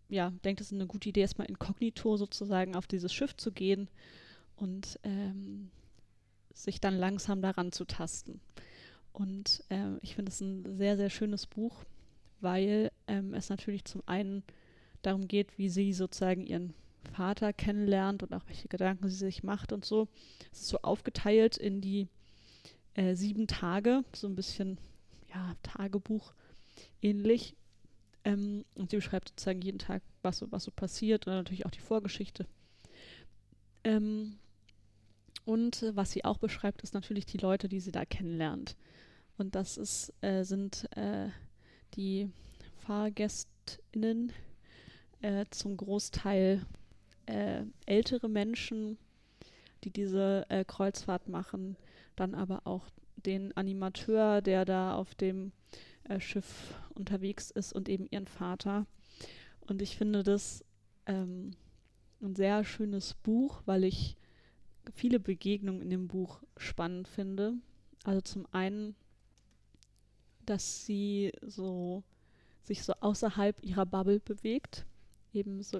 ja, denkt, es ist eine gute Idee, erstmal inkognito sozusagen auf dieses Schiff zu gehen und ähm, sich dann langsam daran zu tasten. Und ähm, ich finde es ein sehr, sehr schönes Buch, weil ähm, es natürlich zum einen darum geht, wie sie sozusagen ihren Vater kennenlernt und auch welche Gedanken sie sich macht und so. Es ist so aufgeteilt in die äh, sieben Tage, so ein bisschen, ja, Tagebuch ähnlich. Ähm, und sie beschreibt sozusagen jeden Tag, was so, was so passiert und natürlich auch die Vorgeschichte. Ähm, und äh, was sie auch beschreibt, ist natürlich die Leute, die sie da kennenlernt. Und das ist, äh, sind äh, die FahrgästInnen äh, zum Großteil äh, ältere Menschen, die diese äh, Kreuzfahrt machen, dann aber auch den Animateur, der da auf dem äh, Schiff unterwegs ist und eben ihren Vater. Und ich finde das ähm, ein sehr schönes Buch, weil ich viele Begegnungen in dem Buch spannend finde. Also zum einen, dass sie so sich so außerhalb ihrer Bubble bewegt. Eben so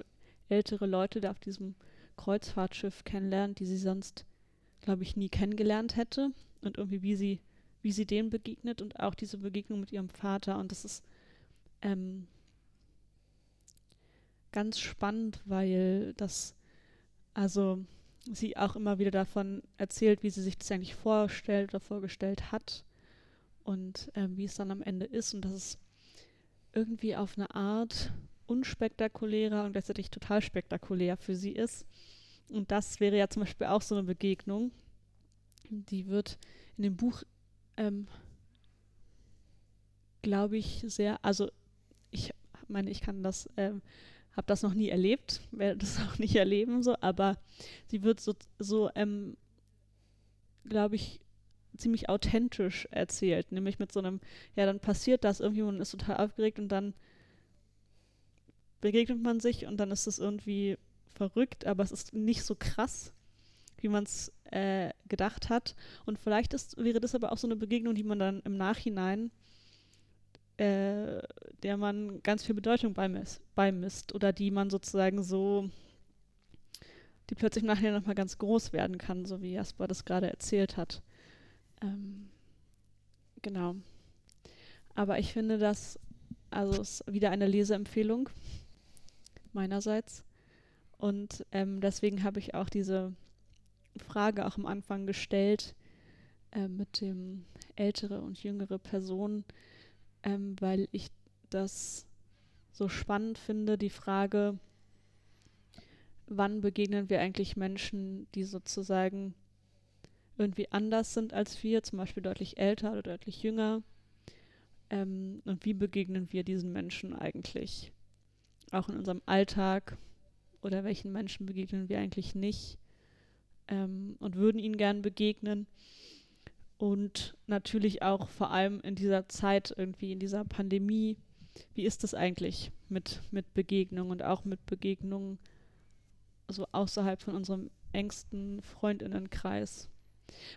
ältere Leute da auf diesem Kreuzfahrtschiff kennenlernt, die sie sonst, glaube ich, nie kennengelernt hätte. Und irgendwie, wie sie, wie sie denen begegnet und auch diese Begegnung mit ihrem Vater. Und das ist ähm, ganz spannend, weil das, also sie auch immer wieder davon erzählt, wie sie sich das eigentlich vorstellt oder vorgestellt hat und ähm, wie es dann am Ende ist und dass es irgendwie auf eine Art unspektakulärer und gleichzeitig total spektakulär für sie ist. Und das wäre ja zum Beispiel auch so eine Begegnung. Die wird in dem Buch, ähm, glaube ich, sehr, also ich meine, ich kann das ähm, habe das noch nie erlebt, werde das auch nicht erleben, so, aber sie wird so, so ähm, glaube ich, ziemlich authentisch erzählt, nämlich mit so einem, ja, dann passiert das irgendwie, man ist total aufgeregt und dann begegnet man sich und dann ist es irgendwie verrückt, aber es ist nicht so krass, wie man es äh, gedacht hat. Und vielleicht ist, wäre das aber auch so eine Begegnung, die man dann im Nachhinein äh, der man ganz viel Bedeutung beimisst, beimisst oder die man sozusagen so, die plötzlich nachher nochmal ganz groß werden kann, so wie Jasper das gerade erzählt hat. Ähm, genau. Aber ich finde das, also ist wieder eine Leseempfehlung meinerseits. Und ähm, deswegen habe ich auch diese Frage auch am Anfang gestellt äh, mit dem ältere und jüngere Personen ähm, weil ich das so spannend finde, die Frage, wann begegnen wir eigentlich Menschen, die sozusagen irgendwie anders sind als wir, zum Beispiel deutlich älter oder deutlich jünger. Ähm, und wie begegnen wir diesen Menschen eigentlich? Auch in unserem Alltag oder welchen Menschen begegnen wir eigentlich nicht ähm, und würden ihnen gern begegnen und natürlich auch vor allem in dieser Zeit irgendwie, in dieser Pandemie, wie ist das eigentlich mit, mit Begegnungen und auch mit Begegnungen so außerhalb von unserem engsten Freundinnenkreis?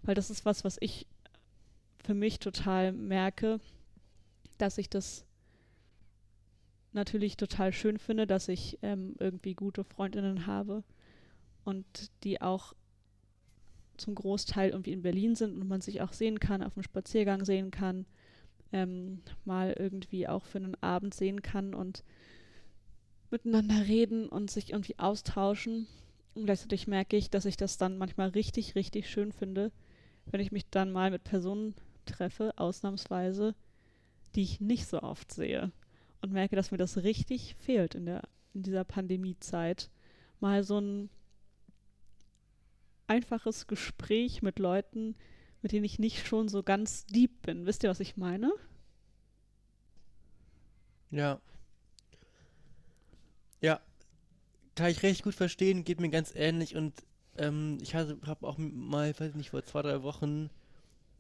Weil das ist was, was ich für mich total merke, dass ich das natürlich total schön finde, dass ich ähm, irgendwie gute Freundinnen habe und die auch zum Großteil irgendwie in Berlin sind und man sich auch sehen kann, auf dem Spaziergang sehen kann, ähm, mal irgendwie auch für einen Abend sehen kann und miteinander reden und sich irgendwie austauschen. Und gleichzeitig merke ich, dass ich das dann manchmal richtig, richtig schön finde, wenn ich mich dann mal mit Personen treffe, ausnahmsweise, die ich nicht so oft sehe. Und merke, dass mir das richtig fehlt in, der, in dieser Pandemiezeit. Mal so ein einfaches Gespräch mit Leuten, mit denen ich nicht schon so ganz deep bin. Wisst ihr, was ich meine? Ja. Ja. Kann ich recht gut verstehen, geht mir ganz ähnlich und ähm, ich habe auch mal, weiß nicht, vor zwei, drei Wochen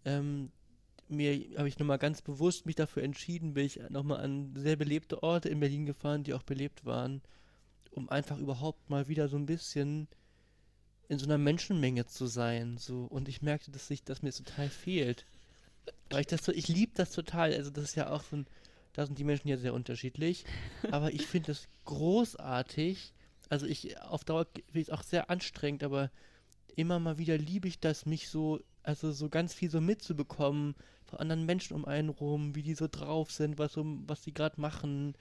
ähm, mir habe ich nochmal ganz bewusst mich dafür entschieden, bin ich nochmal an sehr belebte Orte in Berlin gefahren, die auch belebt waren, um einfach überhaupt mal wieder so ein bisschen in so einer Menschenmenge zu sein. So. Und ich merkte, dass, ich, dass mir das total fehlt. Weil ich das so, ich liebe das total. Also das ist ja auch so ein, da sind die Menschen ja sehr unterschiedlich. Aber ich finde das großartig. Also ich, auf Dauer finde ich es auch sehr anstrengend, aber immer mal wieder liebe ich das, mich so, also so ganz viel so mitzubekommen anderen Menschen um einen rum, wie die so drauf sind, was, um, was die gerade machen,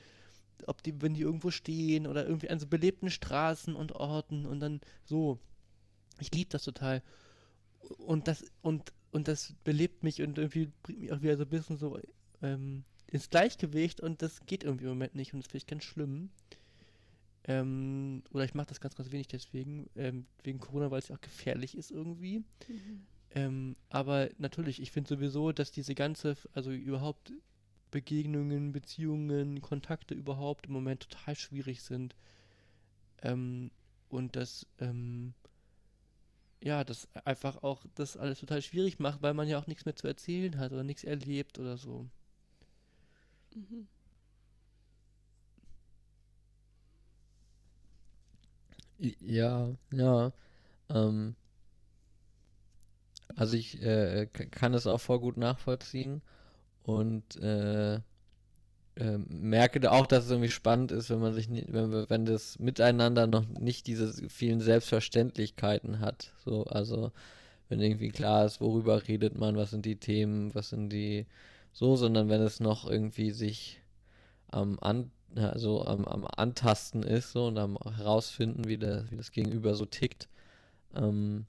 ob die, wenn die irgendwo stehen oder irgendwie an so belebten Straßen und Orten und dann so. Ich liebe das total. Und das, und, und das belebt mich und irgendwie bringt mich auch wieder so ein bisschen so ähm, ins Gleichgewicht und das geht irgendwie im Moment nicht und das finde ich ganz schlimm. Ähm, oder ich mache das ganz, ganz wenig deswegen, ähm, wegen Corona, weil es ja auch gefährlich ist irgendwie. Mhm. Ähm, aber natürlich, ich finde sowieso, dass diese ganze, also überhaupt Begegnungen, Beziehungen, Kontakte überhaupt im Moment total schwierig sind. Ähm, und dass, ähm, ja, das einfach auch das alles total schwierig macht, weil man ja auch nichts mehr zu erzählen hat oder nichts erlebt oder so. Mhm. Ja, ja. Ähm, also ich äh, kann es auch voll gut nachvollziehen und äh, äh, merke auch, dass es irgendwie spannend ist, wenn man sich, nie, wenn, wenn das Miteinander noch nicht diese vielen Selbstverständlichkeiten hat. So, also wenn irgendwie klar ist, worüber redet man, was sind die Themen, was sind die so, sondern wenn es noch irgendwie sich am an, also am, am Antasten ist so und am herausfinden, wie, der, wie das Gegenüber so tickt. Ähm,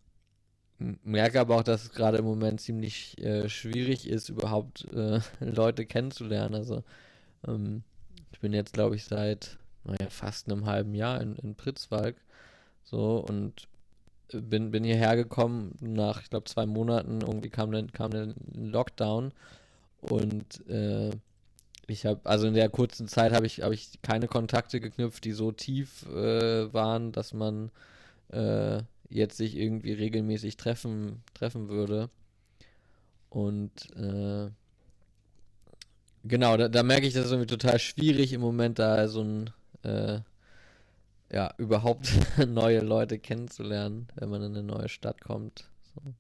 merke aber auch, dass es gerade im Moment ziemlich äh, schwierig ist, überhaupt äh, Leute kennenzulernen. Also ähm, ich bin jetzt, glaube ich, seit naja, fast einem halben Jahr in, in Pritzwalk so und bin, bin hierher gekommen nach, ich glaube, zwei Monaten. Irgendwie kam dann kam ein Lockdown und äh, ich habe, also in der kurzen Zeit habe ich, habe ich keine Kontakte geknüpft, die so tief äh, waren, dass man äh, jetzt sich irgendwie regelmäßig treffen, treffen würde. Und äh, genau, da, da merke ich, das ist irgendwie total schwierig im Moment, da so ein äh, ja, überhaupt neue Leute kennenzulernen, wenn man in eine neue Stadt kommt. So.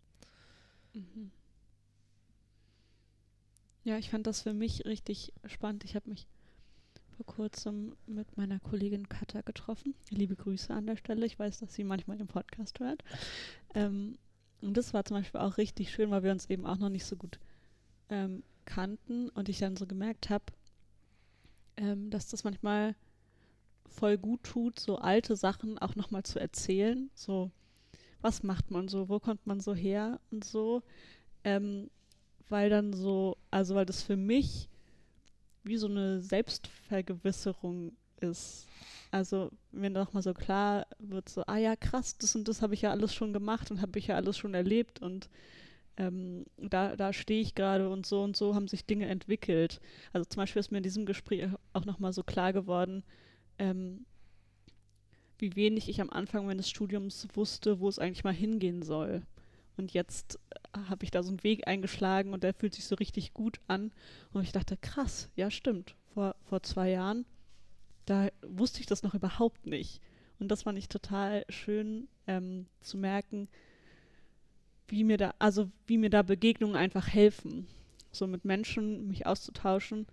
Mhm. Ja, ich fand das für mich richtig spannend. Ich habe mich vor kurzem mit meiner Kollegin Katha getroffen. Liebe Grüße an der Stelle. Ich weiß, dass sie manchmal den Podcast hört. Ähm, und das war zum Beispiel auch richtig schön, weil wir uns eben auch noch nicht so gut ähm, kannten und ich dann so gemerkt habe, ähm, dass das manchmal voll gut tut, so alte Sachen auch nochmal zu erzählen. So, was macht man so, wo kommt man so her und so. Ähm, weil dann so, also weil das für mich wie so eine Selbstvergewisserung ist. Also mir nochmal so klar wird, so, ah ja, krass, das und das habe ich ja alles schon gemacht und habe ich ja alles schon erlebt und ähm, da, da stehe ich gerade und so und so haben sich Dinge entwickelt. Also zum Beispiel ist mir in diesem Gespräch auch nochmal so klar geworden, ähm, wie wenig ich am Anfang meines Studiums wusste, wo es eigentlich mal hingehen soll. Und jetzt äh, habe ich da so einen Weg eingeschlagen und der fühlt sich so richtig gut an. Und ich dachte, krass, ja stimmt. Vor, vor zwei Jahren, da wusste ich das noch überhaupt nicht. Und das fand ich total schön ähm, zu merken, wie mir da, also wie mir da Begegnungen einfach helfen. So mit Menschen mich auszutauschen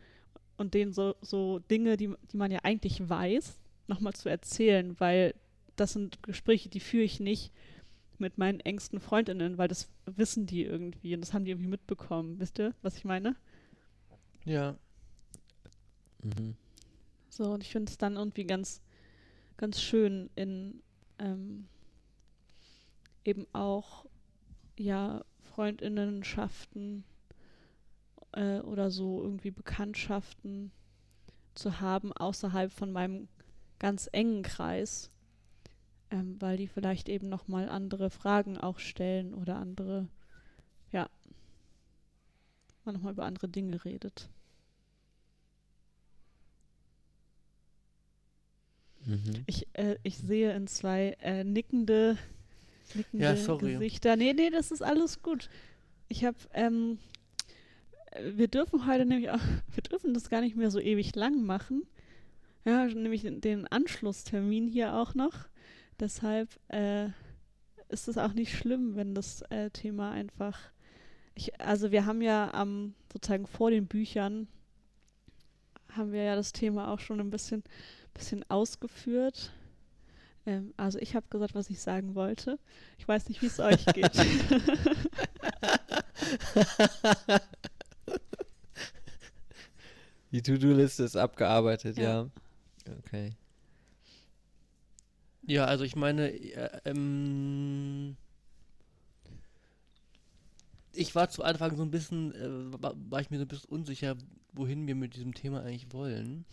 und denen so, so Dinge, die, die man ja eigentlich weiß, nochmal zu erzählen, weil das sind Gespräche, die führe ich nicht mit meinen engsten Freundinnen, weil das wissen die irgendwie und das haben die irgendwie mitbekommen. Wisst ihr, was ich meine? Ja. Mhm. So, und ich finde es dann irgendwie ganz, ganz schön in ähm, eben auch, ja, Freundinnenschaften äh, oder so irgendwie Bekanntschaften zu haben außerhalb von meinem ganz engen Kreis, ähm, weil die vielleicht eben noch mal andere Fragen auch stellen oder andere, ja, man noch mal über andere Dinge redet. Mhm. Ich, äh, ich sehe in zwei äh, nickende, nickende ja, Gesichter. Nee, nee, das ist alles gut. Ich habe, ähm, wir dürfen heute nämlich auch, wir dürfen das gar nicht mehr so ewig lang machen. Ja, nämlich den Anschlusstermin hier auch noch. Deshalb äh, ist es auch nicht schlimm, wenn das äh, Thema einfach. Ich, also wir haben ja am ähm, sozusagen vor den Büchern haben wir ja das Thema auch schon ein bisschen, bisschen ausgeführt. Ähm, also ich habe gesagt, was ich sagen wollte. Ich weiß nicht, wie es euch geht. Die To-Do-Liste ist abgearbeitet, ja. ja. Okay. Ja, also ich meine, äh, ähm, ich war zu Anfang so ein bisschen, äh, war, war, ich mir so ein bisschen unsicher, wohin wir mit diesem Thema eigentlich wollen.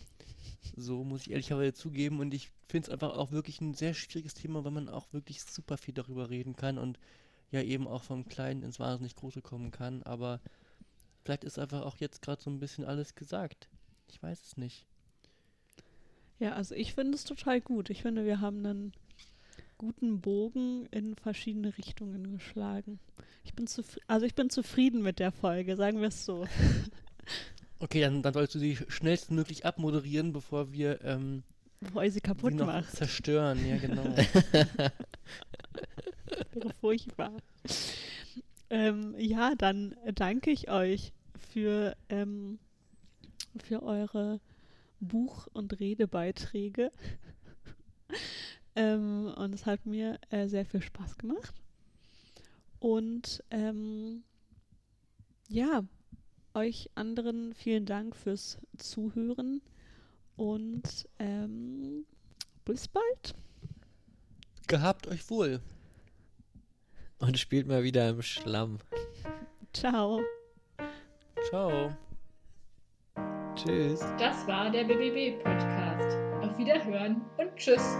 So muss ich ehrlicherweise zugeben und ich finde es einfach auch wirklich ein sehr schwieriges Thema, weil man auch wirklich super viel darüber reden kann und ja eben auch vom Kleinen ins Wahnsinnig Große kommen kann, aber vielleicht ist einfach auch jetzt gerade so ein bisschen alles gesagt. Ich weiß es nicht. Ja, also ich finde es total gut. Ich finde, wir haben einen guten Bogen in verschiedene Richtungen geschlagen. Ich bin also ich bin zufrieden mit der Folge, sagen wir es so. Okay, dann, dann sollst du sie schnellstmöglich abmoderieren, bevor wir ähm, bevor ihr sie kaputt sie macht. Zerstören, ja genau. Wäre furchtbar. Ähm, ja, dann danke ich euch für, ähm, für eure Buch- und Redebeiträge. ähm, und es hat mir äh, sehr viel Spaß gemacht. Und ähm, ja, euch anderen vielen Dank fürs Zuhören und ähm, bis bald. Gehabt euch wohl. Und spielt mal wieder im Schlamm. Ciao. Ciao. Tschüss. Das war der BBB Podcast. Auf Wiederhören und Tschüss.